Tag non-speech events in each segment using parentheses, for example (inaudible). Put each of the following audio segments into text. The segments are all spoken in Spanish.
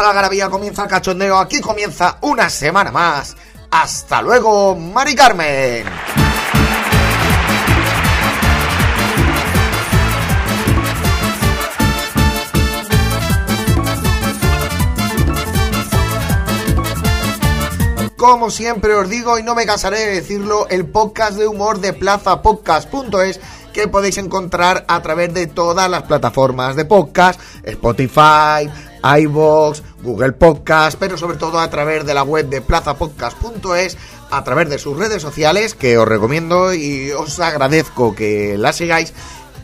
La garabía, comienza el cachondeo, aquí comienza una semana más. Hasta luego, Mari Carmen. Como siempre os digo y no me cansaré de decirlo, el podcast de humor de plazapodcast.es que podéis encontrar a través de todas las plataformas de podcast, Spotify, iVoox, Google Podcast, pero sobre todo a través de la web de plazapodcast.es, a través de sus redes sociales, que os recomiendo y os agradezco que las sigáis,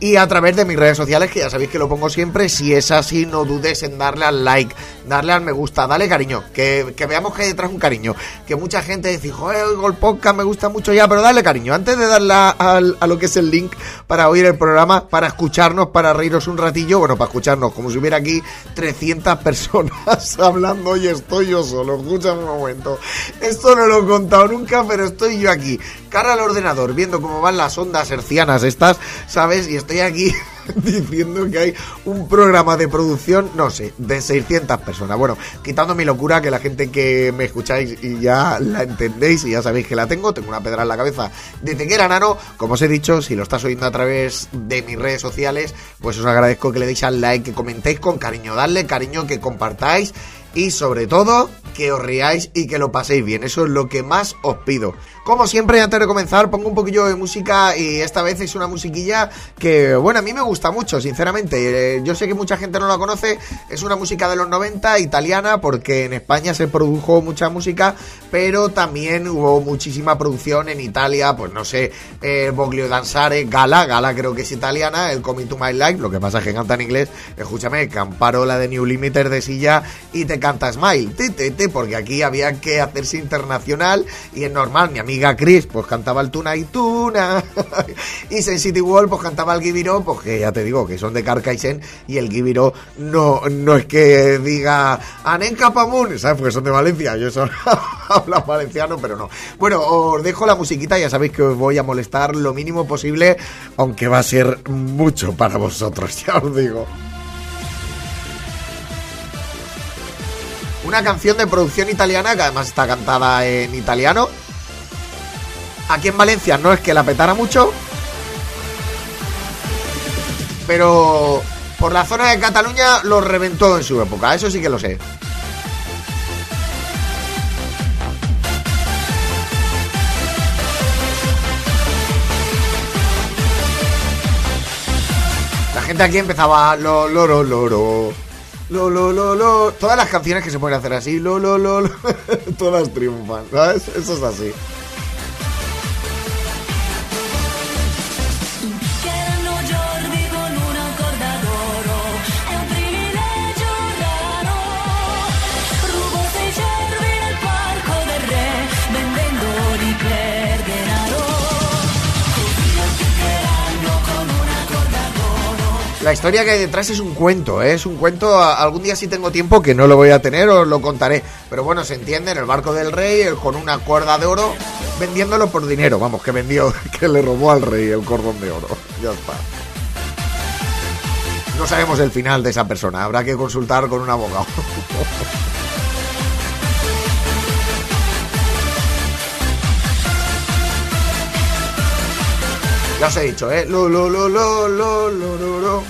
y a través de mis redes sociales, que ya sabéis que lo pongo siempre. Si es así, no dudes en darle al like, darle al me gusta, dale cariño, que, que veamos que hay detrás un cariño. Que mucha gente dice, joder, oigo el podcast, me gusta mucho ya, pero dale cariño. Antes de darle a, a- lo que es el link para oír el programa, para escucharnos, para reíros un ratillo, bueno, para escucharnos, como si hubiera aquí 300 (laughs) personas hablando y estoy yo solo. Escúchame un momento. Esto no lo he contado nunca, pero estoy yo aquí, cara al ordenador, viendo cómo van las ondas hercianas estas, ¿sabes? Y estoy aquí (laughs) (laughs) diciendo que hay un programa de producción, no sé, de 600 personas. Bueno, quitando mi locura, que la gente que me escucháis y ya la entendéis y ya sabéis que la tengo, tengo una pedra en la cabeza desde que era nano. Como os he dicho, si lo estás oyendo a través de mis redes sociales, pues os agradezco que le deis al like, que comentéis con cariño, darle cariño, que compartáis y sobre todo que os riáis y que lo paséis bien. Eso es lo que más os pido. Como siempre, antes de comenzar, pongo un poquillo de música y esta vez es una musiquilla que, bueno, a mí me gusta mucho, sinceramente. Eh, yo sé que mucha gente no la conoce, es una música de los 90 italiana porque en España se produjo mucha música, pero también hubo muchísima producción en Italia, pues no sé, eh, Boglio Danzare, Gala, Gala creo que es italiana, el Coming to My Life, lo que pasa es que canta en inglés, escúchame, Camparola de New Limiter de silla y te canta Smile, te, te, te, porque aquí había que hacerse internacional y es normal, mi amiga Chris pues cantaba el Tuna y Tuna (laughs) y Sensity Wall pues cantaba el Gibiro, pues que ya te digo que son de Carcaixent y el Gibiro no, no es que diga Anen Capamun, ¿sabes? Porque son de Valencia, yo solo (laughs) hablo valenciano, pero no. Bueno, os dejo la musiquita, ya sabéis que os voy a molestar lo mínimo posible, aunque va a ser mucho para vosotros, (laughs) ya os digo. Una canción de producción italiana que además está cantada en italiano. Aquí en Valencia no es que la petara mucho. Pero por la zona de Cataluña lo reventó en su época, eso sí que lo sé. La gente aquí empezaba lo loro loro. Lo, lo, lo, lo. Todas las canciones que se pueden hacer así, lo, lo, lo, (laughs) todas triunfan. Eso es así. La historia que hay detrás es un cuento, ¿eh? es un cuento. Algún día si tengo tiempo, que no lo voy a tener, os lo contaré. Pero bueno, se entiende, en el barco del rey, con una cuerda de oro, vendiéndolo por dinero. Vamos, que vendió, (laughs) que le robó al rey el cordón de oro. (laughs) Ya está. No sabemos el final de esa persona, habrá que consultar con un abogado. (laughs) Ya os he dicho, ¿eh? Lo, lo, lo, lo, lo, lo, lo.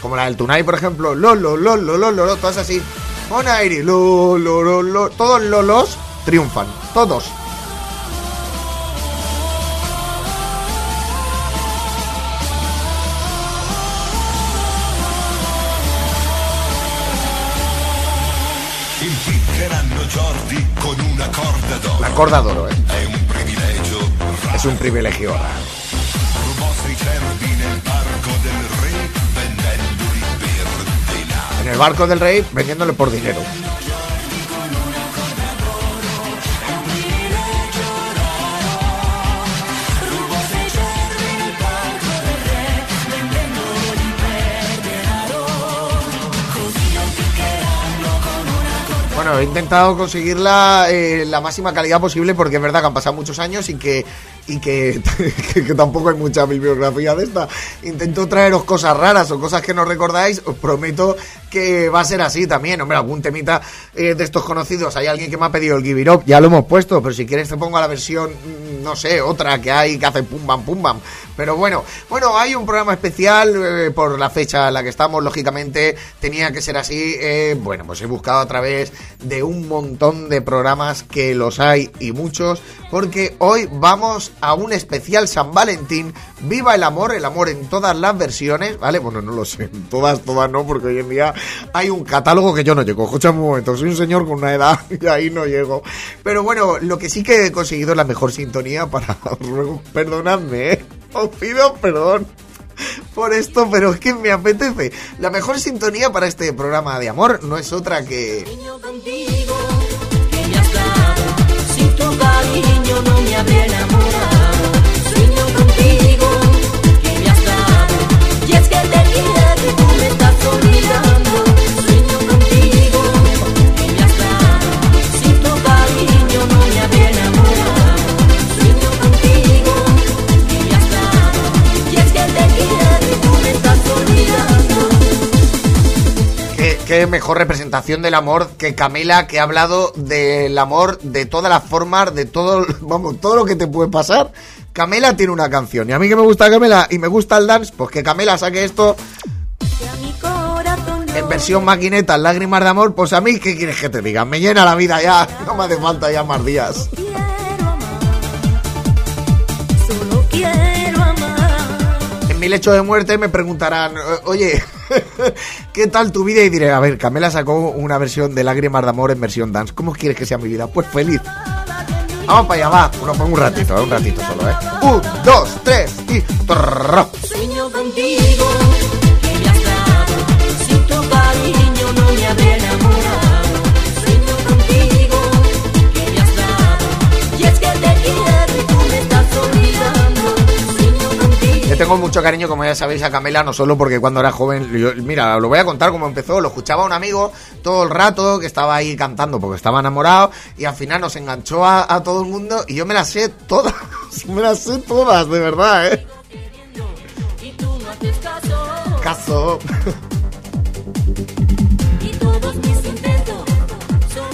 Como la del Tunai, por ejemplo. Lo, lo, lo, lo, lo, lo, lo, todas así. Monairi, lo, lo, lo, lo. Todos los los triunfan. Todos. La corda d'oro, ¿eh? Es un privilegio ahora. En el barco del rey vendiéndole por dinero. He intentado conseguirla eh, la máxima calidad posible porque es verdad que han pasado muchos años y que y (laughs) que, que tampoco hay mucha bibliografía de esta. Intento traeros cosas raras o cosas que no recordáis. Os prometo que va a ser así también. Hombre, algún temita eh, de estos conocidos. Hay alguien que me ha pedido el Give It Up, ya lo hemos puesto, pero si quieres te pongo la versión, mm, no sé, otra que hay que hace pum bam pum bam. Pero bueno, bueno, hay un programa especial eh, por la fecha en la que estamos, lógicamente tenía que ser así. eh, bueno, pues he buscado a través de un montón de programas que los hay y muchos, porque hoy vamos a un especial San Valentín. Viva el amor, el amor en todas las versiones, ¿vale? Bueno, no lo sé, todas, todas no, porque hoy en día hay un catálogo que yo no llego. Escucha un momento, soy un señor con una edad (laughs) y ahí no llego. Pero bueno, lo que sí que he conseguido es la mejor sintonía para... os (laughs) ruego, Perdonadme, ¿eh? Os pido perdón por esto, pero es que me apetece. La mejor sintonía para este programa de amor no es otra que... ¿Qué, mejor representación del amor que Camila, que ha hablado del amor de todas las formas, de todo, (laughs) vamos, todo lo que te puede pasar. Camela tiene una canción. Y a mí que me gusta Camela y me gusta el dance, pues que Camela saque esto en versión maquineta, lágrimas de amor, pues a mí, ¿qué quieres que te diga? Me llena la vida ya, (laughs) no me hace falta ya más días. En mi lecho de muerte me preguntarán, "Eh, oye, (laughs) ¿qué tal tu vida? Y diré, a ver, Camela sacó una versión de lágrimas de amor en versión dance. ¿Cómo quieres que sea mi vida? Pues feliz. Vamos para allá, va. Por un ratito, eh, un ratito solo, ¿eh? Un, dos, tres y... tengo mucho cariño, como ya sabéis, a Camela, no solo porque cuando era joven, yo- mira, lo voy a contar cómo empezó, lo escuchaba un amigo todo el rato que estaba ahí cantando porque estaba enamorado y al final nos enganchó a, a todo el mundo y yo me las sé todas, (laughs) me las sé todas, de verdad, ¿eh? Caso, (laughs)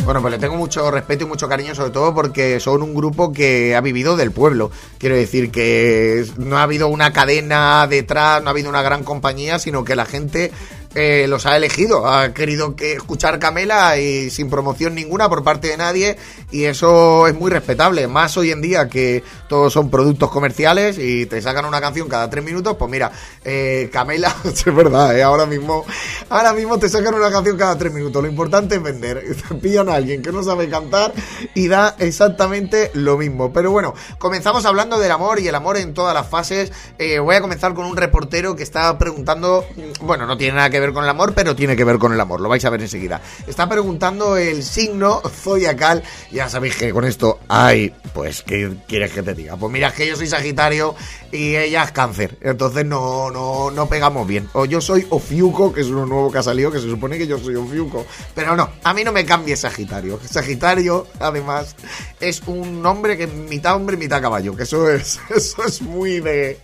Bueno, pues le tengo mucho respeto y mucho cariño, sobre todo porque son un grupo que ha vivido del pueblo. Quiero decir que no ha habido una cadena detrás, no ha habido una gran compañía, sino que la gente los ha elegido. Ha querido que escuchar Camela y sin promoción ninguna por parte de nadie. Y eso es muy respetable. Más hoy en día que todos son productos comerciales y te sacan una canción cada tres minutos. Pues mira, eh, Camela, (laughs) es verdad, eh, ahora mismo, ahora mismo te sacan una canción cada tres minutos. Lo importante es vender. (laughs) Pillan a alguien que no sabe cantar y da exactamente lo mismo. Pero bueno, comenzamos hablando del amor y el amor en todas las fases. Eh, voy a comenzar con un reportero que está preguntando, bueno, no tiene nada que ver con el amor, pero tiene que ver con el amor. Lo vais a ver enseguida. Está preguntando el signo zodiacal. Ya sabéis que con esto hay, pues, ¿qué quieres que te diga? Pues mira, es que yo soy Sagitario y ella es Cáncer. Entonces no, no, no pegamos bien. O yo soy Ofiuco, que es uno nuevo que ha salido, que se supone que yo soy Ofiuco. Pero no, a mí no me cambie Sagitario. Sagitario, además, es un hombre que mitad hombre, mitad caballo. Que eso es, (laughs) eso es muy de,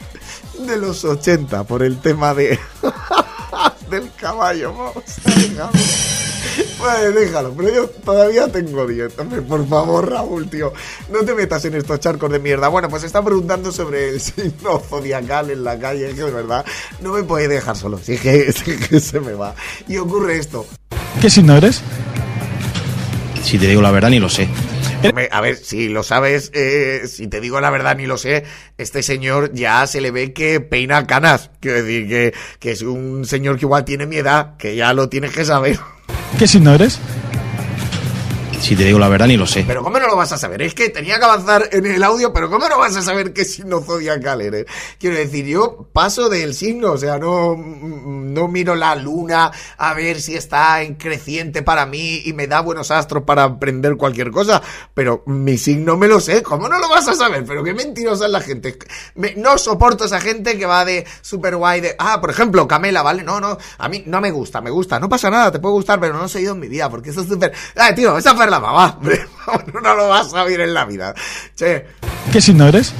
de los 80 por el tema de (laughs) del caballo. Vamos a dejarlo. Pues déjalo, pero yo todavía tengo 10. Hombre, por favor, Raúl, tío, no te metas en estos charcos de mierda. Bueno, pues está preguntando sobre el signo zodiacal en la calle, que de verdad no me puede dejar solo. Si es que, (laughs) si es que se me va. Y ocurre esto. ¿Qué signo eres? Si te digo la verdad, ni lo sé. Hombre, a ver, si lo sabes, eh, si te digo la verdad ni lo sé, este señor ya se le ve que peina canas. Quiero decir que, que es un señor que igual tiene mi edad, que ya lo tienes que saber. ¿Qué signo eres? Si te digo la verdad, ni lo sé. Pero ¿cómo no lo vas a saber? Es que tenía que avanzar en el audio, pero ¿cómo no vas a saber qué signo zodiacal eres? Quiero decir, yo paso del signo, o sea, no, no miro la luna a ver si está en creciente para mí y me da buenos astros para aprender cualquier cosa, pero mi signo me lo sé, ¿cómo no lo vas a saber? Pero qué mentirosa es la gente. No soporto esa gente que va de super guay, de, ah, por ejemplo, Camela, ¿vale? No, no, a mí no me gusta, me gusta, no pasa nada, te puede gustar, pero no lo he seguido en mi vida, porque eso es súper... Ah, tío, esa la mamá, hombre, (laughs) no lo vas a ver en la vida. Che, ¿Qué signo eres?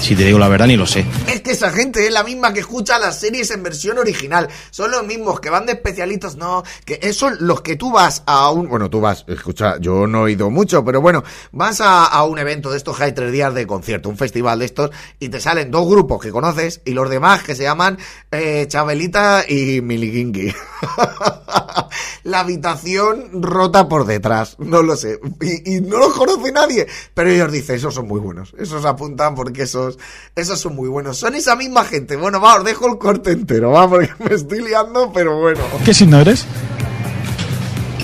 Si te digo la verdad, ni lo sé. es que esa gente es la misma que escucha las series en versión original. Son los mismos que van de especialitos, no, que esos los que tú vas a un, bueno, tú vas, escucha, yo no he ido mucho, pero bueno, vas a, un evento de estos hay tres días de concierto, un festival de estos, y te salen dos grupos que conoces y los demás que se llaman eh, Chabelita y Miliginki. (laughs) la habitación rota por detrás, no lo sé, y, no los conoce nadie, pero ellos dicen, esos son muy buenos, esos apuntan porque esos, esos son muy buenos, son esa misma gente, bueno, va, os dejo el corte entero, va, porque (laughs) me estoy liando, pero bueno. ¿Qué signo eres?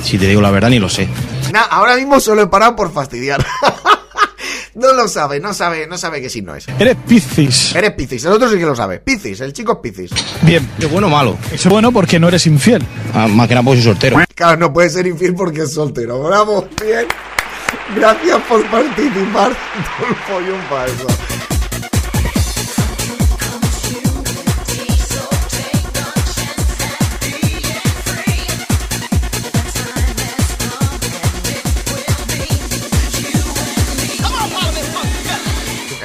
Si te digo la verdad, ni lo sé. Nah, ahora mismo solo he parado por fastidiar. (laughs) no lo sabe, no sabe, no sabe qué signo es. Eres Piscis. Eres Piscis, el otro sí que lo sabe. Piscis, el chico es Piscis. Bien. ¿Es bueno o malo? Es bueno porque no eres infiel. Ah, más que nada porque soy soltero. Claro, no puede ser infiel porque es soltero. Bravo, bien. Gracias por participar. (laughs) Todo el follón para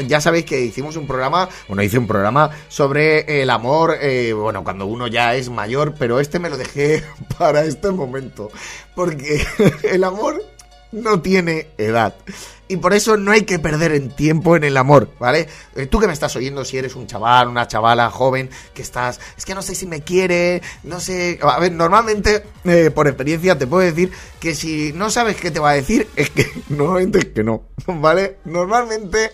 Ya sabéis que hicimos un programa, bueno, hice un programa sobre el amor, eh, bueno, cuando uno ya es mayor, pero este me lo dejé (laughs) para este momento, porque (laughs) el amor no tiene edad. Y por eso no hay que perder en tiempo en el amor, ¿vale? Eh, Tú que me estás oyendo, si eres un chaval, una chavala joven, que estás, es que no sé si me quiere, no sé... A ver, normalmente, eh, por experiencia, te puedo decir que si no sabes qué te va a decir, es que (laughs) normalmente es que no, ¿vale? Normalmente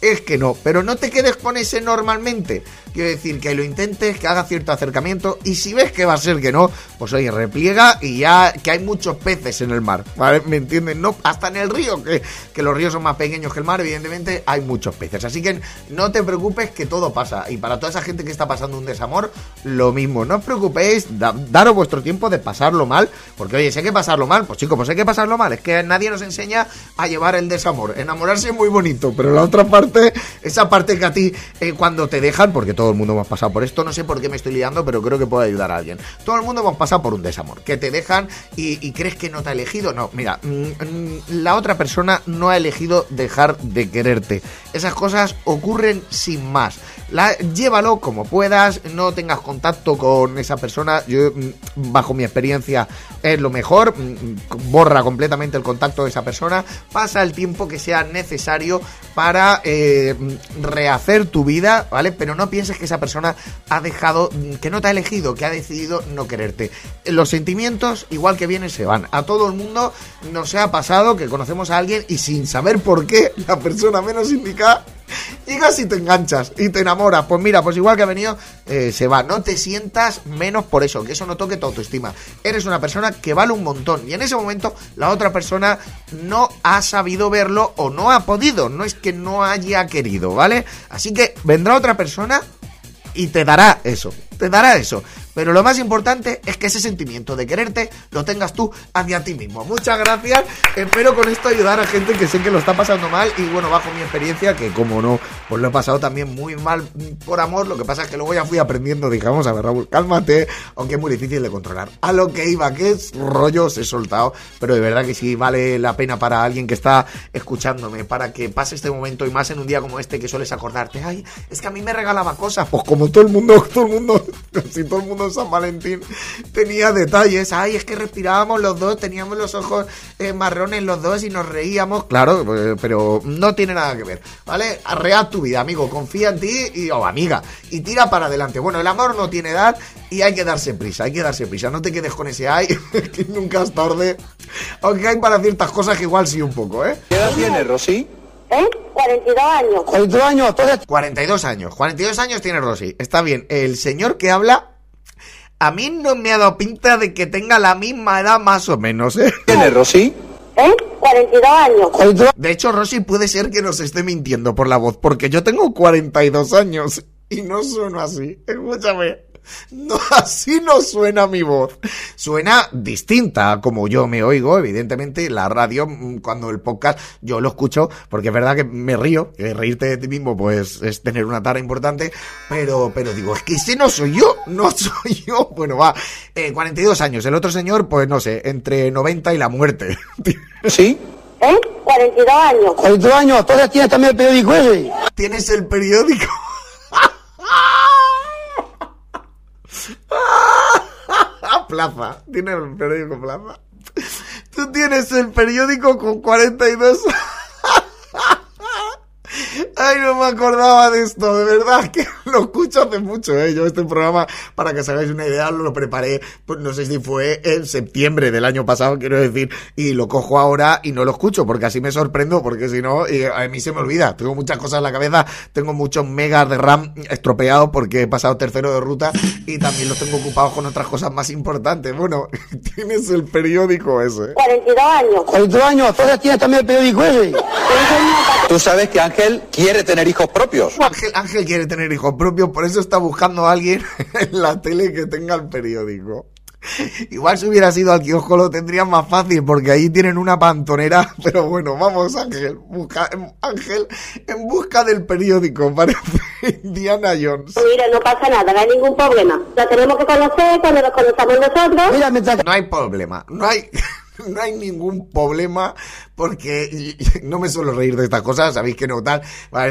es que no, pero no te quedes con ese normalmente. Quiero decir, que lo intentes, que haga cierto acercamiento, y si ves que va a ser que no, pues oye, repliega y ya que hay muchos peces en el mar. ¿Me entienden? No, hasta en el río, que, que los ríos son más pequeños que el mar, evidentemente hay muchos peces. Así que no te preocupes que todo pasa. Y para toda esa gente que está pasando un desamor, lo mismo. No os preocupéis, da- daros vuestro tiempo de pasarlo mal, porque oye, hay que pasarlo mal, pues chicos, pues hay que pasarlo mal. Es que nadie nos enseña a llevar el desamor. Enamorarse es muy bonito, pero la otra parte, esa parte que a ti eh, cuando te dejan, porque todo el mundo hemos pasado por esto, no sé por qué me estoy liando, pero creo que puede ayudar a alguien. Todo el mundo hemos pasado por un desamor, que te dejan y, y crees que no te ha elegido. No, mira, mm, mm, la otra persona no ha elegido dejar de quererte. Esas cosas ocurren sin más. La, llévalo como puedas, no tengas contacto con esa persona. Yo, mm, bajo mi experiencia, es lo mejor. mm, Borra completamente el contacto de esa persona. Pasa el tiempo que sea necesario para eh, rehacer tu vida, ¿vale? Pero no pienses que esa persona ha dejado, que no te ha elegido, que ha decidido no quererte. Los sentimientos, igual que vienen, se van. A todo el mundo nos ha pasado que conocemos a alguien y sin saber por qué, la persona menos indicada (laughs) Llegas y te enganchas y te enamoras. Pues mira, pues igual que ha venido, eh, se va. No te sientas menos por eso, que eso no toque tu autoestima. Eres una persona que vale un montón. Y en ese momento la otra persona no ha sabido verlo o no ha podido. No es que no haya querido, ¿vale? Así que vendrá otra persona y te dará eso, te dará eso. Pero lo más importante es que ese sentimiento de quererte lo tengas tú hacia ti mismo. Muchas gracias. Espero con esto ayudar a gente que sé que lo está pasando mal. Y bueno, bajo mi experiencia, que como no, pues lo he pasado también muy mal por amor. Lo que pasa es que luego ya fui aprendiendo. Dije, vamos a ver, Raúl, cálmate. Aunque es muy difícil de controlar. A lo que iba, que es rollos, he soltado. Pero de verdad que sí vale la pena para alguien que está escuchándome, para que pase este momento y más en un día como este que sueles acordarte. Ay, es que a mí me regalaba cosas. Pues como todo el mundo, (laughs) todo el mundo, (laughs) casi todo el mundo San Valentín tenía detalles. Ay, es que respirábamos los dos, teníamos los ojos eh, marrones los dos y nos reíamos. Claro, eh, pero no tiene nada que ver, ¿vale? Arrea tu vida, amigo. Confía en ti y, o amiga. Y tira para adelante. Bueno, el amor no tiene edad y hay que darse prisa, hay que darse prisa. No te quedes con ese ay, (laughs) que nunca es tarde. Aunque hay para ciertas cosas que igual sí un poco, ¿eh? ¿Qué edad tiene, Rosy? ¿Eh? 42 años. 42 años, entonces 42 años. 42 años tiene Rosy. Está bien. El señor que habla A mí no me ha dado pinta de que tenga la misma edad más o menos, ¿eh? ¿Quién es Rosy? ¿Eh? 42 años. De hecho, Rosy puede ser que nos esté mintiendo por la voz, porque yo tengo 42 años y no sueno así. Escúchame. (laughs) No, así no suena mi voz. Suena distinta a como yo me oigo, evidentemente. La radio, mm, cuando el podcast, yo lo escucho, porque es verdad que me río, que reírte de ti mismo, pues es tener una tara importante. Pero, pero digo, es que ese no soy yo, (laughs) no soy yo. Bueno, va, eh, 42 años. El otro señor, pues no sé, entre 90 y la muerte. (laughs) ¿Sí? ¿Eh? 42 años. 42 años, entonces tienes también el periódico ese. ¿Tienes el periódico? (laughs) Plaza. ¿Tienes el periódico Plaza? Tú tienes el periódico con 42. Ay, no me acordaba de esto, de verdad que (laughs) lo escucho hace mucho, ¿eh? Yo este programa, para que os hagáis una idea, lo preparé, pues no sé si fue en septiembre del año pasado, quiero decir, y lo cojo ahora y no lo escucho, porque así me sorprendo, porque si no, y a mí se me olvida. Tengo muchas cosas en la cabeza, tengo muchos megas de RAM estropeados porque he pasado tercero de ruta y también los tengo ocupados con otras cosas más importantes. Bueno, (laughs) tienes el periódico ese. 42 años. 42 años, entonces tienes también el periódico ese. Tú sabes que Ángel quiere tener hijos propios. Ángel, Ángel quiere tener hijos propios, por eso está buscando a alguien (laughs) en la tele que tenga el periódico. Igual si hubiera sido al kiosco lo tendrían más fácil porque ahí tienen una pantonera, (laughs) pero bueno, vamos Ángel, busca, Ángel en busca del periódico, (laughs) parece Indiana Jones. Mira, no pasa nada, no hay ningún problema. La tenemos que conocer cuando nos conozcamos nosotros. Mira, mientras No hay problema, no hay, (laughs) no hay ningún problema porque no me suelo reír de estas cosas, sabéis que no tal,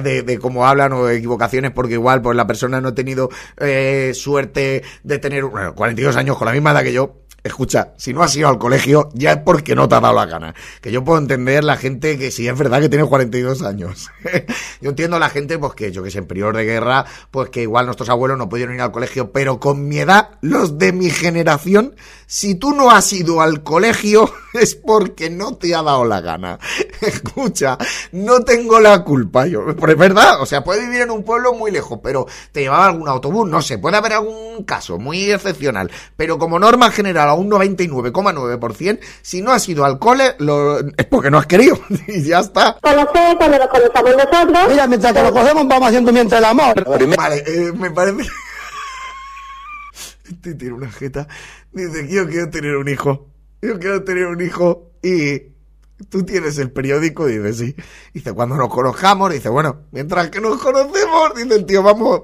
de, de cómo hablan o de equivocaciones porque igual pues la persona no ha tenido eh, suerte de tener bueno, 42 años con la misma edad que yo. Escucha, si no has ido al colegio, ya es porque no te ha dado la gana. Que yo puedo entender la gente que sí es verdad que tiene 42 años. (laughs) yo entiendo a la gente, pues que yo que sé, en periodo de guerra, pues que igual nuestros abuelos no pudieron ir al colegio, pero con mi edad, los de mi generación, si tú no has ido al colegio, es porque no te ha dado la gana. (laughs) Escucha, no tengo la culpa yo. Pero es verdad, o sea, puedes vivir en un pueblo muy lejos, pero te llevaba algún autobús, no sé, puede haber algún caso muy excepcional, pero como norma general a un 99,9%, si no has ido al cole, lo- es porque no has querido (laughs) y ya está. Conocer cuando nos conozcamos nosotros. Mira, mientras que lo cogemos vamos haciendo mientras el amor. Vale, eh, me parece... (laughs) Este tiene una jeta. Dice, yo quiero tener un hijo. Yo quiero tener un hijo y... Tú tienes el periódico, dice, sí. Dice, cuando nos conozcamos, dice, bueno, mientras que nos conocemos, dice el tío, vamos,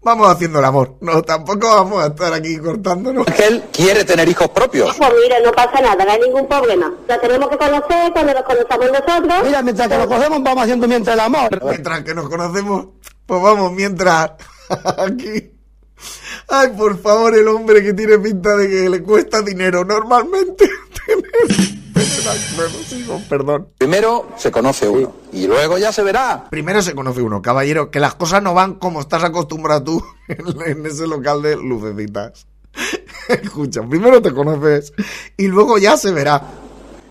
vamos haciendo el amor. No, tampoco vamos a estar aquí cortándonos. Ángel quiere tener hijos propios. Pues mira, no pasa nada, no hay ningún problema. La tenemos que conocer cuando nos conozcamos nosotros. Mira, mientras que lo cogemos vamos haciendo mientras el amor. Mientras que nos conocemos, pues vamos, mientras (laughs) aquí. Ay, por favor, el hombre que tiene pinta de que le cuesta dinero normalmente (laughs) tener, perdón. Primero se conoce uno y luego ya se verá. Primero se conoce uno, caballero, que las cosas no van como estás acostumbrado tú (laughs) en ese local de lucecitas. (laughs) Escucha, primero te conoces y luego ya se verá.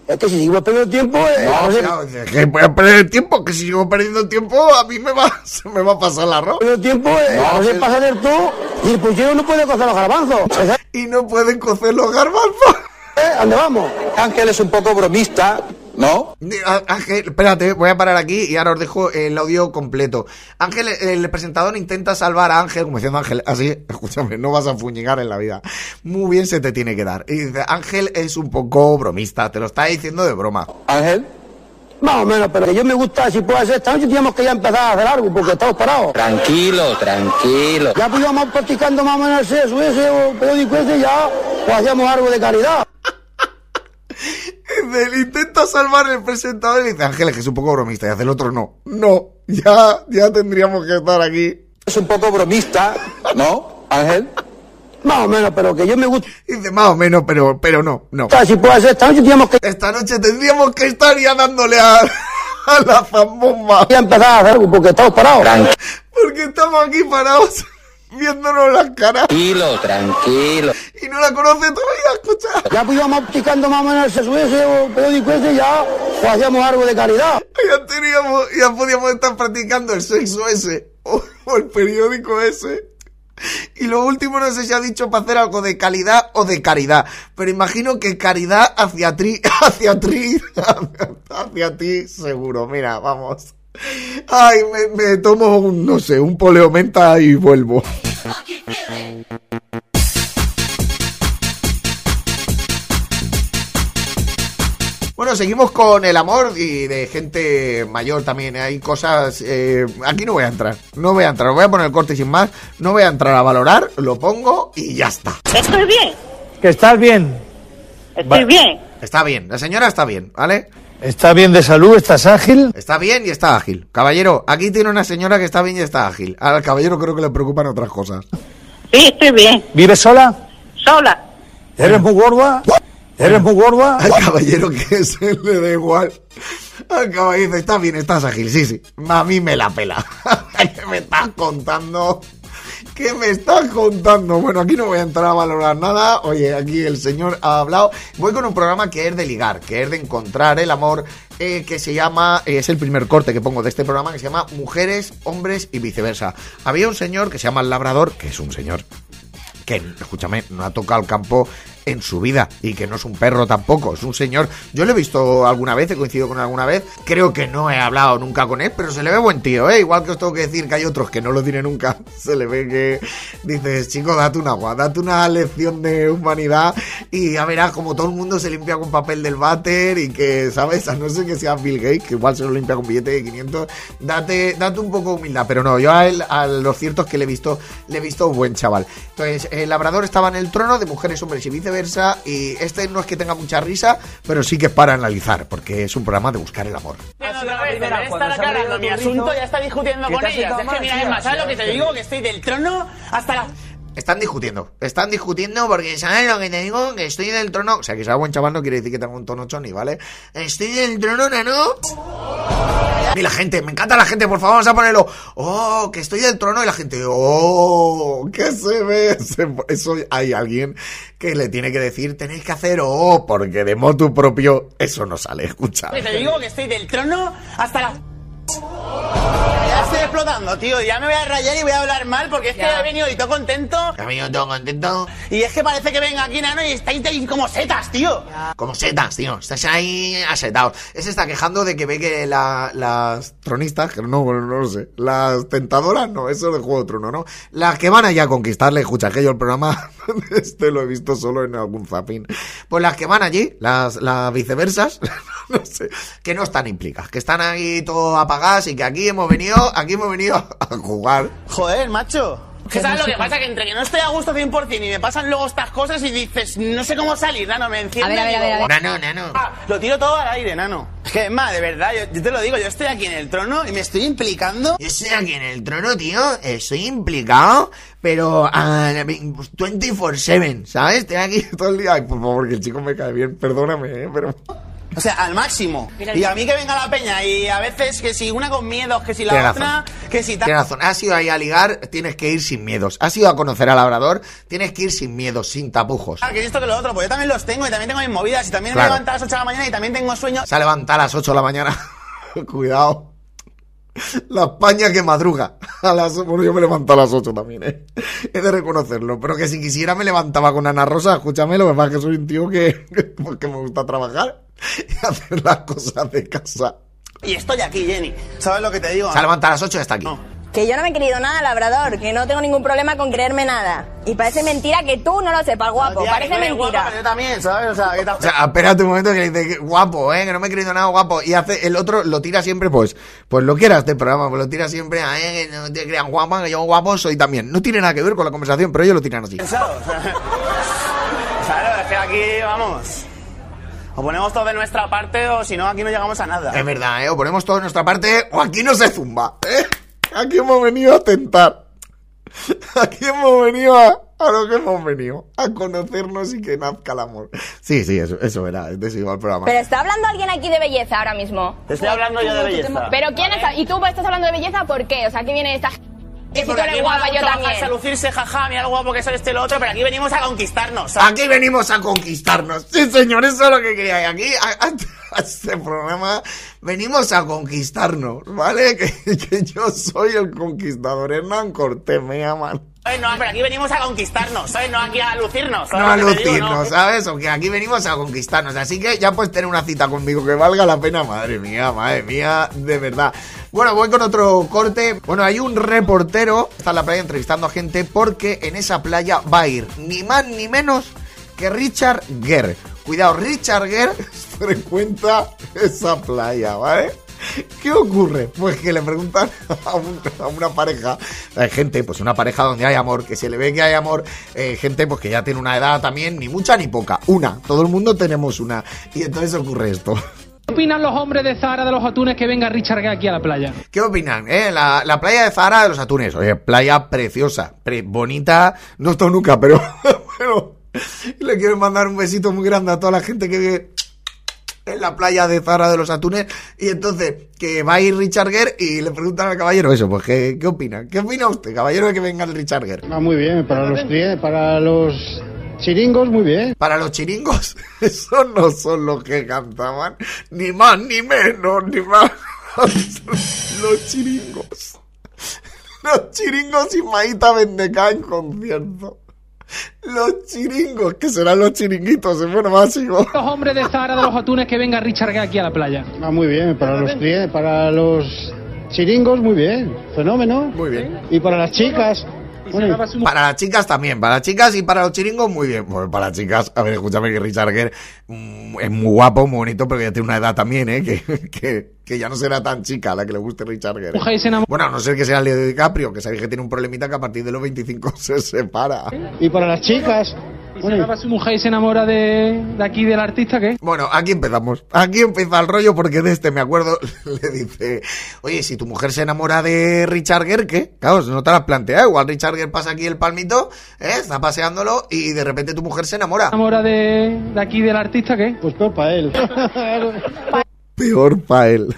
Es que si seguimos perdiendo tiempo, eh, No, claro, que voy a perder el tiempo, que si sigo perdiendo el tiempo, a mí me va, (laughs) se me va a pasar la arroz. perdiendo tiempo, eh, no sé pasa del tú y el puchero no puede coger los garbanzos. ¿Eh? (laughs) Y no pueden cocer los garbanzos. ¿Dónde vamos? Ángel es un poco bromista, ¿no? Ángel, espérate, voy a parar aquí y ahora os dejo el audio completo. Ángel, el presentador intenta salvar a Ángel, como diciendo Ángel, así, (laughs) escúchame, no vas a fuñigar en la vida. Muy bien se te tiene que dar. Y dice, Ángel es un poco bromista, te lo está diciendo de broma. Ángel, Más o menos, pero que yo me gusta, si puede ser, esta noche tenemos que ya empezar a hacer algo, porque estamos parados. tranquilo, tranquilo. Ya pues íbamos practicando más o menos el sexo ese o periódico ese, ya pues hacíamos algo de calidad. Dice, intenta salvar el presentador y dice, Ángel, es que es un poco bromista, y hace el otro no. No, ya, ya tendríamos que estar aquí. Es un poco bromista, ¿no? Ángel. Más o menos, pero que yo me gusta, Dice, más o menos, pero, pero no, no. si puede ser, esta noche tenemos que Esta noche tendríamos que estar ya dándole a, a la zambomba. ya empezar a hacer algo, porque estamos parados. Porque estamos aquí parados viéndonos las caras Tranquilo, tranquilo. y no la conoce todavía, escucha. Ya pues íbamos practicando más o menos el sexo ese o periódico ese, ya pues hacíamos algo de calidad. Ya teníamos, ya podíamos estar practicando el sexo ese o, o el periódico ese. Y lo último no sé si ha dicho para hacer algo de calidad o de caridad. Pero imagino que caridad hacia ti, (laughs) hacia ti, (laughs) hacia ti, seguro. Mira, vamos. Ay, me, me tomo un, no sé, un poleomenta y vuelvo. Bueno, seguimos con el amor y de gente mayor también. Hay cosas. eh, aquí no voy a entrar. No voy a entrar. Voy a poner el corte sin más. No voy a entrar a valorar. Lo pongo y ya está. Estoy bien, Que estás bien. estoy Va- bien. Está bien. La señora está bien, ¿vale? ¿Estás bien de salud? ¿Estás ágil? Está bien y está ágil. Caballero, aquí tiene una señora que está bien y está ágil. Al caballero creo que le preocupan otras cosas. Sí, estoy bien. ¿Vives sola? Sola. ¿Eres muy gorda? ¿Eres muy gorda? Al caballero que (laughs) se le da igual. Al caballero dice, está bien, estás ágil, sí, sí. A mí me la pela. (laughs) ¿Qué me estás contando? ¿Qué me estás contando? Bueno, aquí no voy a entrar a valorar nada. Oye, aquí el señor ha hablado. Voy con un programa que es de ligar, que es de encontrar el amor, eh, que se llama, eh, es el primer corte que pongo de este programa, que se llama Mujeres, Hombres y Viceversa. Había un señor que se llama El Labrador, que es un señor que, escúchame, no ha tocado el campo en su vida y que no es un perro tampoco, es un señor. Yo lo he visto alguna vez, he coincidido con él alguna vez. Creo que no he hablado nunca con él, pero se le ve buen tío, ¿eh? Igual que os tengo que decir que hay otros que no lo tienen nunca. (laughs) Se le ve que dices, chico, date una agua, date una lección de humanidad y ya verás como todo el mundo se limpia con papel del váter y que, ¿sabes? A no ser que sea Bill Gates, que igual se lo limpia con billete de 500. Date, date un poco de humildad, pero no, yo a él, a lo cierto es que le he visto, le he visto buen chaval. Entonces, el labrador estaba en el trono de mujeres, hombres y viceversa. Y este no es que tenga mucha risa, pero sí que es para analizar, porque es un programa de buscar el amor. otra vez, aclarando mi asunto, ya está discutiendo con ellas. Es que mira, es más, ¿sabes lo que te digo? Que estoy del trono hasta la... Están discutiendo, están discutiendo porque ¿sabes lo que te digo? Que estoy del trono. O sea, que sea buen chaval no quiere decir que tenga un tono choni, ¿vale? Estoy del trono, nano. Y la gente, me encanta la gente, por favor, vamos a ponerlo. Oh, que estoy del trono y la gente, oh, que se ve. Eso hay alguien que le tiene que decir, tenéis que hacer oh, porque de motu propio eso no sale, escucha. Te digo que estoy del trono hasta la... Ya explotando, tío. Ya me voy a rayar y voy a hablar mal porque es que he venido y todo contento. Amigo, todo contento. Y es que parece que venga aquí, nano, y estáis ahí como setas, tío. Como setas, tío. Estáis ahí asetados. Él se está quejando de que ve que la- las tronistas, que no, bueno, no lo sé, las tentadoras, no, eso es de Juego de Trono, ¿no? Las que van allá a conquistarle, escucha, que yo el programa, (laughs) este lo he visto solo en algún zapping. Pues las que van allí, las, las viceversas, (laughs) no sé, que no están implicadas, que están ahí todo apagadas y que aquí hemos venido, aquí hemos venido a jugar. Joder, macho. ¿Qué sabes lo que pasa? Que entre que no estoy a gusto 100% y me pasan luego estas cosas y dices, no sé cómo salir, nano, me enciende. A ver, a ver, a ver, a. Nano, nano. "Ah, lo tiro todo al aire, nano. Es que, ma, de verdad, yo, yo te lo digo, yo estoy aquí en el trono y me estoy implicando. Yo estoy aquí en el trono, tío. Estoy implicado, pero ah, 24-7, ¿sabes? Estoy aquí (laughs) todo el día. Ay, por favor, que el chico me cae bien. Perdóname, ¿eh? Pero. O sea, al máximo. Y a mí que venga la peña y a veces que si una con miedos, que si la Tienes otra, que si tal. Tienes razón. Has ido ahí a ligar, tienes que ir sin miedos. Has ido a conocer al labrador, tienes que ir sin miedos, sin tapujos. Ah, que esto que lo otro, pues yo también los tengo y también tengo mis movidas y también Claro. me levanto a las 8 de la mañana y también tengo sueño. Se ha levantado a las 8 de la mañana. (laughs) Cuidado. La España que madruga. A las, bueno, yo me levanto a las 8 también, ¿eh? He de reconocerlo. Pero que si quisiera me levantaba con Ana Rosa. Escúchame, lo que pasa es que soy un tío que, (laughs) que me gusta trabajar (laughs) y hacer las cosas de casa. Y estoy aquí, Jenny. ¿Sabes lo que te digo? Se ha levantado a las 8 y está aquí. Que yo no me he querido nada, labrador, que no tengo ningún problema con creerme nada. Y parece mentira que tú no lo sepas, guapo, Tía, parece mentira. pero yo también, ¿sabes? O sea, que O sea, espérate un momento que le dice guapo, eh, que no me he creído nada guapo. Y hace el otro lo tira siempre, pues, pues lo quiera este programa, pues lo tira siempre a eh, que no te crean guapa, que yo guapo soy también. No tiene nada que ver con la conversación, pero ellos lo tiran así. pensado. O sea, (laughs) claro, es que aquí, vamos. O ponemos todo de nuestra parte o si no, aquí no llegamos a nada. Es verdad, eh, o ponemos todo de nuestra parte o aquí no se zumba, eh. Aquí hemos venido a tentar. (laughs) Aquí hemos venido a, a lo que hemos venido, a conocernos y que nazca el amor. Sí, sí, eso, eso era, de eso iba el programa. Pero está hablando alguien aquí de belleza ahora mismo. Te estoy hablando yo de belleza. Pero quién está... ¿Y tú estás hablando de belleza por qué? O sea, ¿qué viene esta... Que si tú Porque eres guapa, yo a trabajarse, a también. lucirse, jaja, mira lo guapo que soy este y lo otro, pero aquí venimos a conquistarnos. ¿sabes? Aquí venimos a conquistarnos. Sí, señor, eso es lo que quería. Y aquí, a, a- a este programa, venimos a conquistarnos, ¿vale? (laughs) Que, que yo soy el conquistador. Hernán Cortés, me llaman. No, pero aquí venimos a conquistarnos. No aquí a lucirnos. No a ¿sabes lo que te digo, lucirnos, no? ¿sabes? O que aquí venimos a conquistarnos. Así que ya puedes tener una cita conmigo que valga la pena. Madre mía, madre mía, de verdad. Bueno, voy con otro corte. Bueno, hay un reportero, está en la playa entrevistando a gente porque en esa playa va a ir ni más ni menos que Richard Gere. Cuidado, Richard Gere (laughs) frecuenta esa playa, ¿vale? (laughs) ¿Qué ocurre? Pues que le preguntan a, un- a una pareja, eh, gente, pues una pareja donde hay amor, que se le ve que hay amor, eh, gente pues que ya tiene una edad también, ni mucha ni poca, una, todo el mundo tenemos una. Y entonces ocurre esto. (laughs) ¿Qué opinan los hombres de Zara de los atunes que venga Richard aquí a la playa? ¿Qué opinan? eh? La, la playa de Zara de los Atunes, oye, playa preciosa, pre- bonita, no estoy nunca, pero (laughs) bueno, le quiero mandar un besito muy grande a toda la gente que vive en la playa de Zara de los Atunes y entonces que va a ir Richard Gere y le preguntan al caballero eso, pues ¿qué, qué opina? ¿Qué opina usted, caballero, de que venga el Richard Gere? Ah, muy bien, para los, para los chiringos, muy bien. Para los chiringos, (laughs) esos no son los que cantaban, ni más ni menos, ni más. (laughs) los chiringos. Los chiringos y Maíta Vendeca en concierto. Los chiringos, que serán los chiringuitos en bueno básico. Los hombres de Zara de los atunes que venga Richard aquí a la playa. Ah, muy bien, para los, para los chiringos, muy bien. Fenómeno. Muy bien. Y para las chicas. Para las chicas también, para las chicas y para los chiringos muy bien. Bueno, para las chicas, a ver, escúchame que Richard Gere mm, es muy guapo, muy bonito, pero ya tiene una edad también, ¿eh? Que, (laughs) que, que ya no será tan chica la que le guste Richard Gere. Enamora. Bueno, a no ser que sea Leo DiCaprio, que sabéis que tiene un problemita que a partir de los 25 (laughs) se separa. y para las chicas. Y se su mujer y se enamora de, de aquí del artista, ¿qué? Bueno, aquí empezamos. Aquí empieza el rollo porque de este me acuerdo, (laughs) le dice, oye, si tu mujer se enamora de Richard Gere, ¿qué? Claro, no te lo has planteado. Igual Richard Gere pasa aquí el palmito, ¿eh? está paseándolo y de repente tu mujer se enamora. ¿Se enamora de, de aquí del artista, ¿qué? Pues (laughs) peor para él. Peor para él.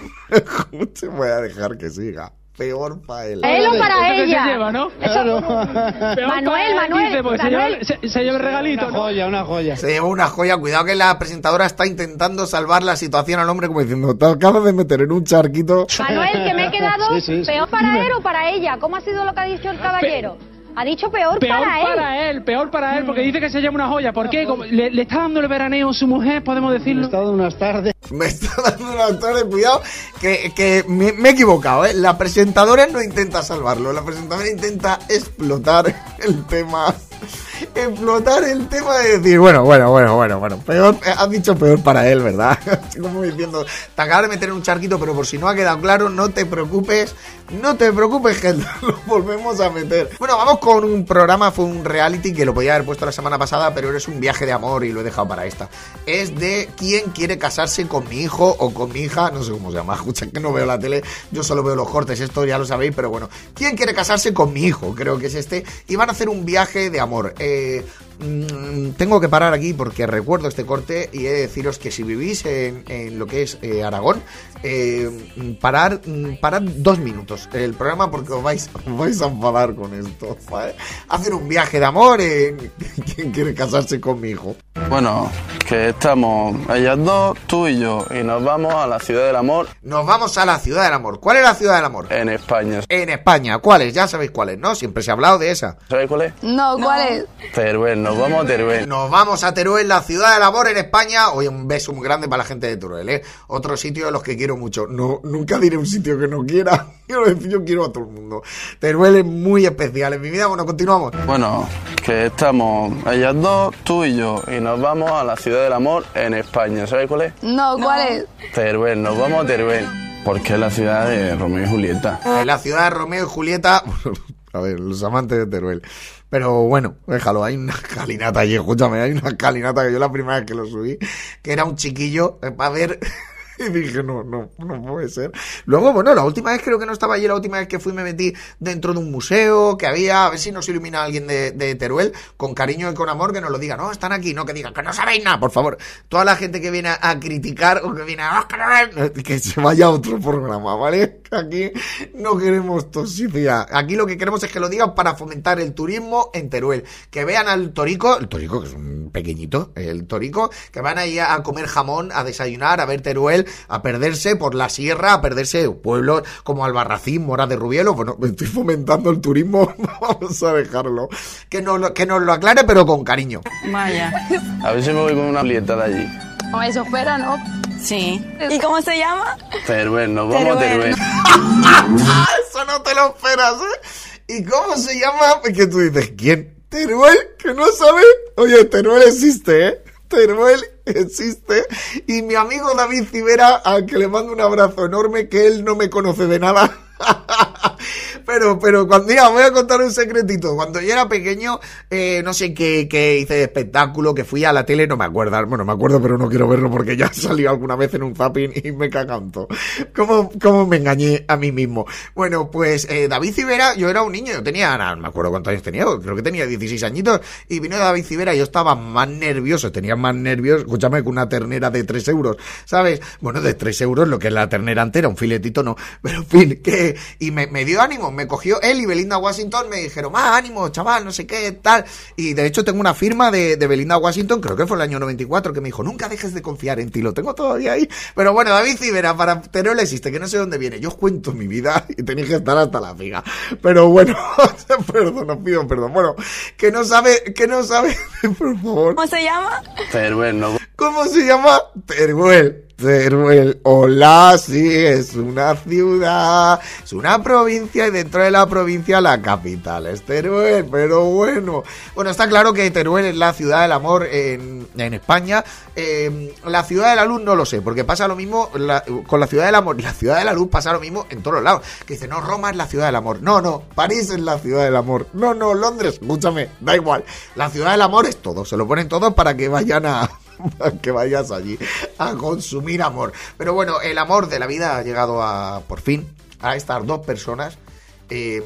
¿Cómo te voy a dejar que siga? Peor para él. ¿Él o para Eso que ella? se lleva, ¿no? Claro. Peor Manuel, él, Manuel, dice, se lleva, Manuel. se, se lleva el regalito, Una joya, una joya. Se lleva una joya. Cuidado que la presentadora está intentando salvar la situación al hombre como diciendo, te acabas de meter en un charquito. (laughs) Manuel, que me he quedado Sí, sí, sí. peor para él o para ella. ¿Cómo ha sido lo que ha dicho el caballero? Ha dicho peor, Peor para él. para él, peor para él, porque dice que se llama una joya. ¿Por qué? Como le, le está dando el veraneo a su mujer, podemos decirlo. estado unas tardes. Me está dando una torre, (laughs) cuidado, que, que me, me he equivocado, ¿eh? La presentadora no intenta salvarlo, la presentadora intenta explotar (laughs) el tema. Explotar el tema de decir, bueno, bueno, bueno, bueno, bueno, peor, eh, has dicho peor para él, ¿verdad? (laughs) Como diciendo, te acabas de meter un charquito, pero por si no ha quedado claro, no te preocupes, no te preocupes, que (laughs) lo volvemos a meter. Bueno, vamos con un programa, fue un reality que lo podía haber puesto la semana pasada, pero es un viaje de amor y lo he dejado para esta. Es de quién quiere casarse con mi hijo o con mi hija, no sé cómo se llama, (laughs) escucha que no veo la tele, yo solo veo los cortes, esto ya lo sabéis, pero bueno, ¿quién quiere casarse con mi hijo? Creo que es este, y van a hacer un viaje de amor. Eh, eh, mm, tengo que parar aquí porque recuerdo este corte y he de deciros que si vivís en, en lo que es eh, Aragón, eh, parar, mm, parar dos minutos el programa porque os vais, os vais a enfadar con esto. ¿vale? Hacer un viaje de amor en (laughs) quién quiere casarse con mi hijo. Bueno, que estamos ellas dos, tú y yo, y nos vamos a la ciudad del amor Nos vamos a la ciudad del amor. ¿Cuál es la ciudad del amor? en España. En España. ¿Cuál es? Ya sabéis cuál es, ¿no? Siempre se ha hablado de esa. ¿Sabes cuál es? No, ¿cuál es? Teruel, nos vamos a Teruel. Nos vamos a Teruel, la ciudad del amor en España. Hoy un beso muy grande para la gente de Teruel, ¿eh? Otro sitio de los que quiero mucho. No, nunca diré un sitio que no quiera. (laughs) Decir, yo quiero a todo el mundo. Teruel es muy especial en mi vida. Bueno, continuamos. Bueno, que estamos ellas dos, tú y yo, y nos vamos a la ciudad del amor en España. ¿Sabes cuál es? No, ¿cuál es? Teruel, nos vamos a Teruel. Porque es la ciudad de Romeo y Julieta. En la ciudad de Romeo y Julieta. (laughs) A ver, los amantes de Teruel. Pero bueno, déjalo, hay una calinata allí, escúchame, hay una calinata que yo la primera vez que lo subí, que era un chiquillo, eh, para ver. (laughs) Y dije, no, no, no puede ser. Luego, bueno, la última vez creo que no estaba allí, la última vez que fui me metí dentro de un museo que había, a ver si nos ilumina alguien de, de Teruel, con cariño y con amor, que nos lo diga, no, están aquí, no que digan, que no sabéis nada, por favor. Toda la gente que viene a, criticar o que viene a, "Ah, que no ven", (laughs) que se vaya a otro programa, ¿vale? (laughs) Aquí no queremos toxicidad. Aquí lo que queremos es que lo digan para fomentar el turismo en Teruel. Que vean al Torico, el Torico que es un pequeñito, el Torico, que van ahí a comer jamón, a desayunar, a ver Teruel, a perderse por la sierra, a perderse pueblos como Albarracín, Mora de Rubielo. Bueno, estoy fomentando el turismo, (laughs) vamos a dejarlo. Que nos lo, que nos lo aclare, pero con cariño. Vaya. A ver si me voy con una blieta de allí. O eso fuera, ¿no? Sí. ¿Y cómo se llama? Teruel, nos vamos a Teruel. (laughs) Teruel. Eso no te lo esperas, ¿eh? ¿Y cómo se llama? Que tú dices, ¿quién? ¿Teruel? ¿Que no sabe? Oye, Teruel existe, ¿eh? Teruel existe. Y mi amigo David Civera, al que le mando un abrazo enorme, que él no me conoce de nada. (laughs) Pero, pero cuando, mira, voy a contar un secretito. Cuando yo era pequeño, eh, no sé qué, qué hice de espectáculo, que fui a la tele, no me acuerdo. Bueno, me acuerdo, pero no quiero verlo porque ya (laughs) salió alguna vez en un zapping y me caganto. ¿Cómo, ¿Cómo me engañé a mí mismo? Bueno, pues eh, David Civera, yo era un niño, yo tenía, no, me acuerdo cuántos años tenía, creo que tenía 16 añitos, y vino David Civera y yo estaba más nervioso, tenía más nervios, escúchame, que una ternera de 3 euros, ¿sabes? Bueno, de 3 euros, lo que es la ternera entera, un filetito no, pero en fin, que, y me dio ánimo, me cogió él y Belinda Washington, me dijeron, más ánimo, chaval, no sé qué, tal, y de hecho tengo una firma de, de Belinda Washington, creo que fue el año 94, que me dijo, nunca dejes de confiar en ti, lo tengo todavía ahí, pero bueno, David Civera, para Teruel existe, que no sé dónde viene, yo os cuento mi vida (laughs) y tenéis que estar hasta la figa, pero bueno, (laughs) perdón, os pido perdón, bueno, que no sabe, que no sabe, (laughs) por favor, ¿Cómo se llama? Teruel, nos ¿Cómo se llama? Teruel. Teruel. Hola, sí, es una ciudad, es una provincia y dentro de la provincia la capital es Teruel, pero bueno. Bueno, está claro que Teruel es la ciudad del amor en, en España. Eh, la ciudad de la luz no lo sé, porque pasa lo mismo con la ciudad del amor. La ciudad de la luz pasa lo mismo en todos los lados. Que dice, no, Roma es la ciudad del amor. No, no, París es la ciudad del amor. No, no, Londres, escúchame, da igual. La ciudad del amor es todo, se lo ponen todo para que vayan a, (laughs) que vayas allí a consumir amor. Pero bueno, el amor de la vida ha llegado a, por fin, a estas dos personas. Eh,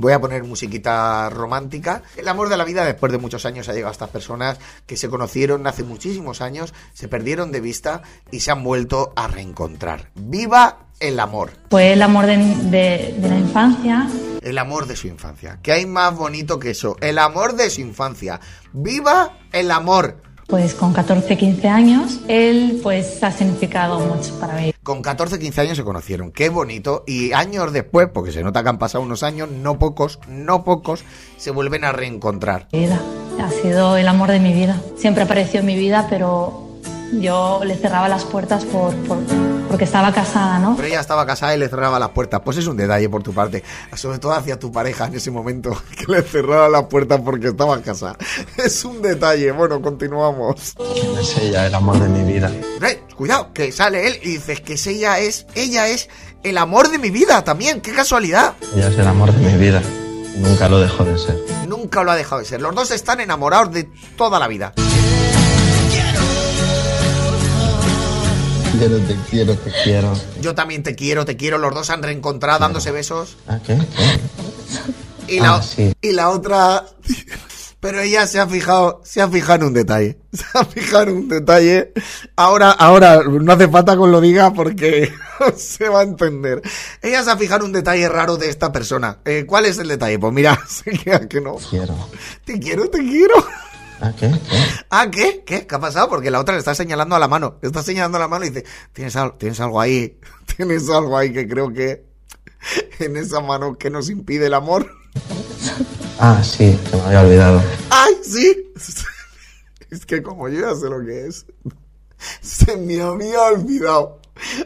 Voy a poner musiquita romántica. El amor de la vida después de muchos años ha llegado a estas personas que se conocieron hace muchísimos años, se perdieron de vista y se han vuelto a reencontrar. ¡Viva el amor! Fue el amor de, de- de la infancia. El amor de su infancia. ¿Qué hay más bonito que eso? El amor de su infancia. ¡Viva el amor! Pues con 14, 15 años, él pues ha significado mucho para mí. Con 14, 15 años se conocieron. Qué bonito. Y años después, porque se nota que han pasado unos años, no pocos, no pocos, se vuelven a reencontrar. Vida. Ha sido el amor de mi vida. Siempre apareció en mi vida, pero yo le cerraba las puertas por, por- porque estaba casada, ¿no? Pero ella estaba casada y le cerraba las puertas. Pues es un detalle por tu parte. Sobre todo hacia tu pareja en ese momento. (laughs) Que le cerraba las puertas porque estaba casada. (laughs) Es un detalle. Bueno, continuamos. Es ella, el amor de mi vida. Eh, cuidado, que sale él y dices que es ella es, ella es el amor de mi vida también. Qué casualidad. Ella es el amor de mi vida. Nunca lo dejó de ser. Nunca lo ha dejado de ser. Los dos están enamorados de toda la vida. Quiero, te quiero, te quiero. Yo también te quiero, te quiero. Los dos se han reencontrado dándose besos. ¿Ah, qué? Y la, Ah, sí. y la otra. (laughs) Pero ella se ha fijado, se ha fijado en un detalle. (laughs) Se ha fijado en un detalle. Ahora, ahora, no hace falta que os lo diga porque (laughs) se va a entender. Ella se ha fijado en un detalle raro de esta persona. Eh, ¿Cuál es el detalle? Pues mira, se queda que no. Quiero. Te quiero, te quiero. ¿Ah, qué? ¿Qué? Ah, ¿qué? ¿Qué? ¿Qué ha pasado? Porque la otra le está señalando a la mano. Le está señalando a la mano y dice, tienes, al- tienes algo ahí. (laughs) Tienes algo ahí que creo que (laughs) en esa mano que nos impide el amor. (laughs) Ah, sí, que me había olvidado. ¡Ay, sí! Es que como yo ya sé lo que es, se me había olvidado.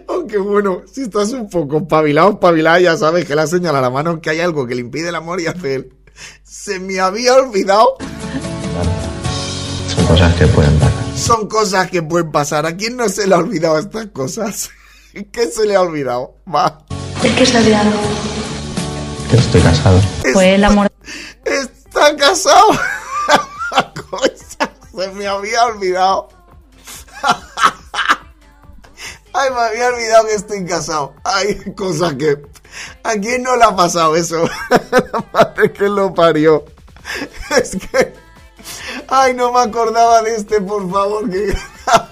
Aunque bueno, si estás un poco espabilado, espabilada, ya sabes que la señala a la mano que hay algo que le impide el amor y hace él. Se me había olvidado. Son cosas que pueden pasar. Son cosas que pueden pasar. ¿A quién no se le ha olvidado estas cosas? (laughs) ¿Qué se le ha olvidado? Va. ¿De qué se había Que estoy casado. Fue el amor. Está casado. (laughs) Cosa, se me había olvidado. (laughs) Ay, me había olvidado que estoy casado. Ay, cosa que... ¿A quién no le ha pasado eso? La madre que lo parió. Es que... Ay, no me acordaba de este, por favor, que...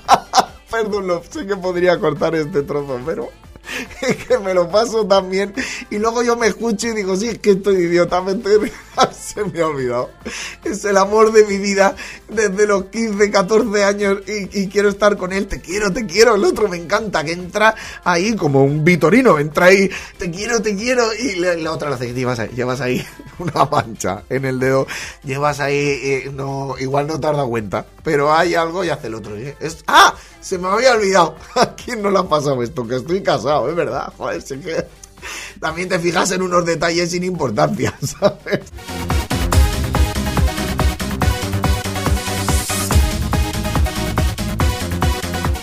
(laughs) Perdón, sé que podría cortar este trozo, pero... (laughs) que me lo paso también. Y luego yo me escucho y digo, sí, es que estoy idiota, me estoy- (laughs) se me ha olvidado. Es el amor de mi vida desde los 15, 14 años y, quiero estar con él. Te quiero, te quiero. El otro me encanta, que entra ahí como un vitorino, entra ahí, te quiero, te quiero. Y la, la otra le hace, llevas ahí, llevas ahí (laughs) una mancha en el dedo, llevas ahí, eh, no, igual no te has dado cuenta, pero hay algo y hace el otro. ¡Ah! Se me había olvidado. (laughs) ¿A quién no le ha pasado esto? Que estoy casado, es verdad. Joder, si es que también te fijas en unos detalles sin importancia, (laughs) ¿sabes?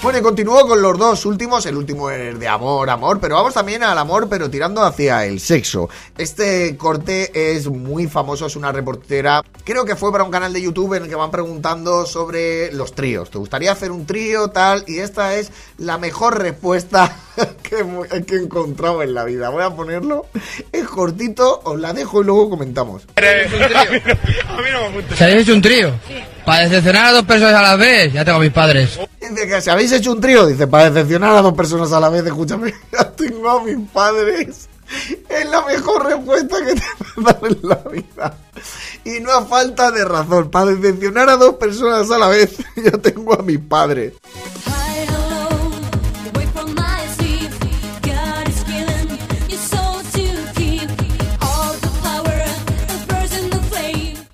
Bueno, y continúo con los dos últimos. El último es de amor, amor, pero vamos también al amor, pero tirando hacia el sexo. Este corte es muy famoso, es una reportera. Creo que fue para un canal de YouTube en el que van preguntando sobre los tríos. ¿Te gustaría hacer un trío, tal? Y esta es la mejor respuesta (laughs) que, he encontrado en la vida. Voy a ponerlo. Es cortito, os la dejo y luego comentamos. (laughs) ¿Se habéis hecho un trío? Para decepcionar a dos personas a la vez, ya tengo a mis padres. Dice que si habéis hecho un trío, dice, para decepcionar a dos personas a la vez, escúchame, (laughs) ya tengo a mis padres. Es la mejor respuesta que te puedo dar en la vida. Y no a falta de razón, para decepcionar a dos personas a la vez, (laughs) ya tengo a mis padres.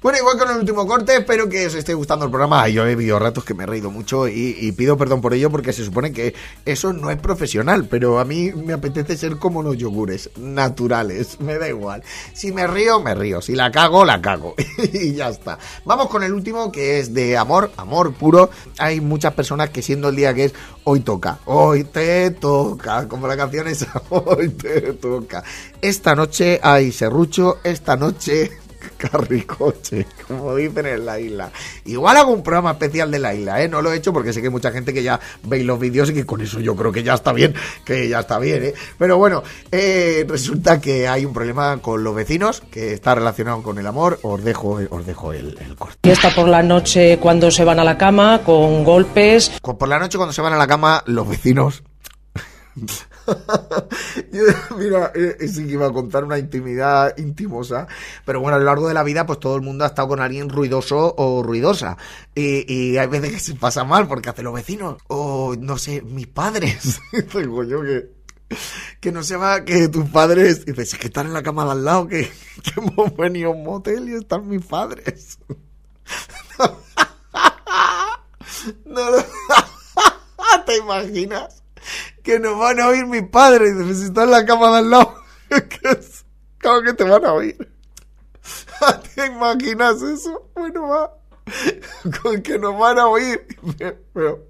Bueno, igual con el último corte, espero que os esté gustando el programa. Yo he visto ratos que me he reído mucho y, pido perdón por ello porque se supone que eso no es profesional, pero a mí me apetece ser como los yogures, naturales, (laughs) me da igual. Si me río, me río, si la cago, la cago (laughs) y ya está. Vamos con el último que es de amor, amor puro. Hay muchas personas que siendo el día que es hoy toca, hoy te toca, como la canción es (laughs) hoy te toca. Esta noche hay serrucho, esta noche (laughs) carricoche, como dicen en la isla. Igual hago un programa especial de la isla, ¿eh? No lo he hecho porque sé que hay mucha gente que ya veis los vídeos y que con eso yo creo que ya está bien, que ya está bien, ¿eh? Pero bueno, eh, resulta que hay un problema con los vecinos que está relacionado con el amor. Os dejo, os dejo el, el corte. Fiesta por la noche cuando se van a la cama, con golpes. Por la noche cuando se van a la cama los vecinos... (laughs) (laughs) Mira, eh, sí que iba a contar una intimidad intimosa, pero bueno, a lo largo de la vida, pues todo el mundo ha estado con alguien ruidoso o ruidosa. Y, y hay veces que se pasa mal porque hace los vecinos, o no sé, mis padres. (laughs) Digo yo que, que no se va, que tus padres, dices, es que están en la cama de al lado, que, (laughs) que hemos venido a un motel y están mis padres. No lo- ¿Te imaginas? Que nos van a oír mis padres. Dices, si en la cama de al lado. (laughs) ¿Cómo que te van a oír? (laughs) ¿Te imaginas eso? Bueno, va. (laughs) Con que nos van a oír. Pero,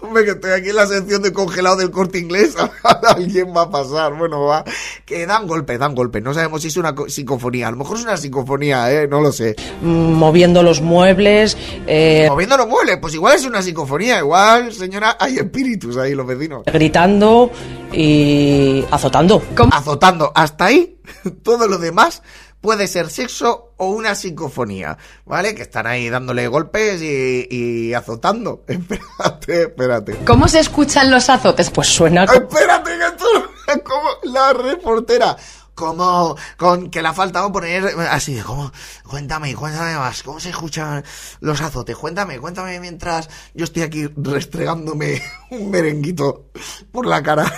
hombre, que estoy aquí en la sección de congelado del corte inglés. (laughs) Alguien va a pasar. Bueno, va. Que dan golpes, dan golpes. No sabemos si es una co- psicofonía. A lo mejor es una psicofonía, ¿eh? No lo sé. moviendo los muebles. eh, Moviendo los muebles, pues igual es una psicofonía, igual, señora, hay espíritus ahí, los vecinos. gritando y azotando. Azotando, hasta ahí, (laughs) todo lo demás puede ser sexo o una psicofonía, ¿vale? Que están ahí dándole golpes y, y azotando. (laughs) Espérate, espérate. ¿Cómo se escuchan los azotes? Pues suena. Espérate, que esto es como la reportera. Como con que le ha faltado poner así de como, cuéntame, cuéntame más, ¿cómo se escuchan los azotes? Cuéntame, cuéntame mientras yo estoy aquí restregándome (laughs) un merenguito por la cara.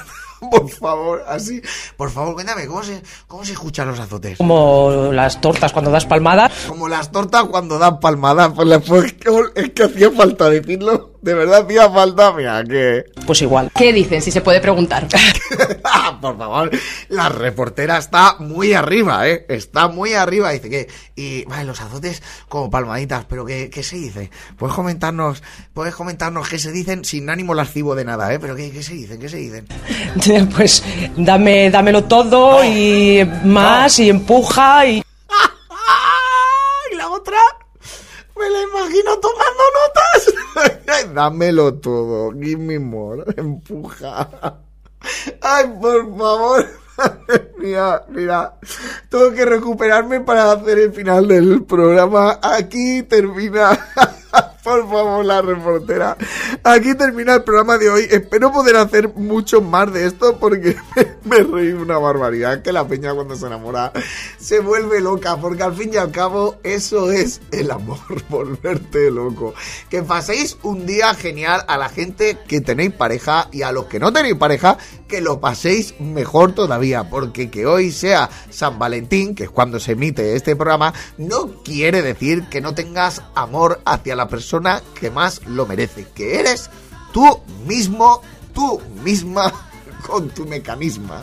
(laughs) Por favor, así. Por favor, cuéntame, ¿cómo se, cómo se escuchan los azotes? Como las tortas cuando das palmadas. Como las tortas cuando dan palmadas. Pues, pues, es que hacía falta decirlo. De verdad hacía falta, mira, que... Pues igual. ¿Qué dicen, si se puede preguntar? Ah, (laughs) por favor, la reportera está muy arriba, ¿eh? Está muy arriba. Dice que, y vale, los azotes como palmaditas, pero ¿qué, qué se dice? Puedes comentarnos, puedes comentarnos qué se dicen sin ánimo lascivo de nada, ¿eh? Pero ¿qué, qué se dicen? ¿Qué se dicen? (laughs) Pues dame, dámelo todo y más y empuja. Y la otra, me la imagino tomando notas. (laughs) Dámelo todo, give me more, (laughs) empuja. Ay, por favor. (laughs) Mira, mira, tengo que recuperarme para hacer el final del programa. Aquí termina Por favor, la reportera. Aquí termina el programa de hoy. Espero poder hacer mucho más de esto porque (laughs) me, reí una barbaridad. Que la peña cuando se enamora se vuelve loca. Porque al fin y al cabo eso es el amor, (laughs) volverte loco. Que paséis un día genial a la gente que tenéis pareja y a los que no tenéis pareja, que lo paséis mejor todavía. Porque que hoy sea San Valentín, que es cuando se emite este programa, no quiere decir que no tengas amor hacia la persona que más lo merece, que eres tú mismo, tú misma, (laughs) con tu mecanismo.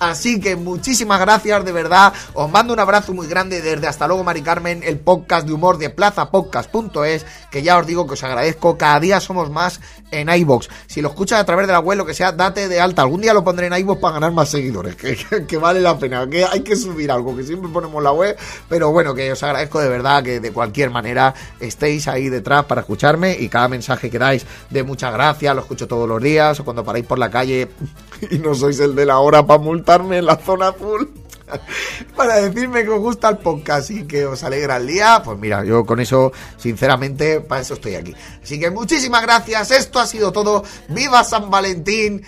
Así que muchísimas gracias, de verdad. Os mando un abrazo muy grande desde Hasta luego, Mari Carmen, el podcast de humor de plazapodcast.es, que ya os digo que os agradezco. Cada día somos más en iBox. Si lo escuchas a través de la web, lo que sea, date de alta. Algún día lo pondré en iBox para ganar más seguidores, (laughs) que, vale la pena. Que hay que subir algo, que siempre ponemos la web. Pero bueno, que os agradezco de verdad que de cualquier manera estéis ahí detrás para escucharme y cada mensaje que dais de muchas gracias, lo escucho todos los días. O cuando paráis por la calle (laughs) y no sois el de la hora para en la zona azul. (laughs) Para decirme que os gusta el podcast y que os alegra el día, pues mira, yo con eso, sinceramente, para eso estoy aquí. Así que muchísimas gracias, esto ha sido todo. ¡Viva San Valentín!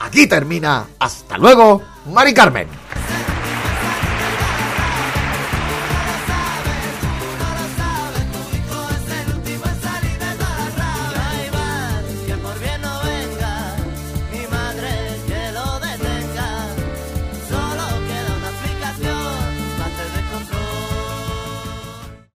Aquí termina. Hasta luego, Mari Carmen.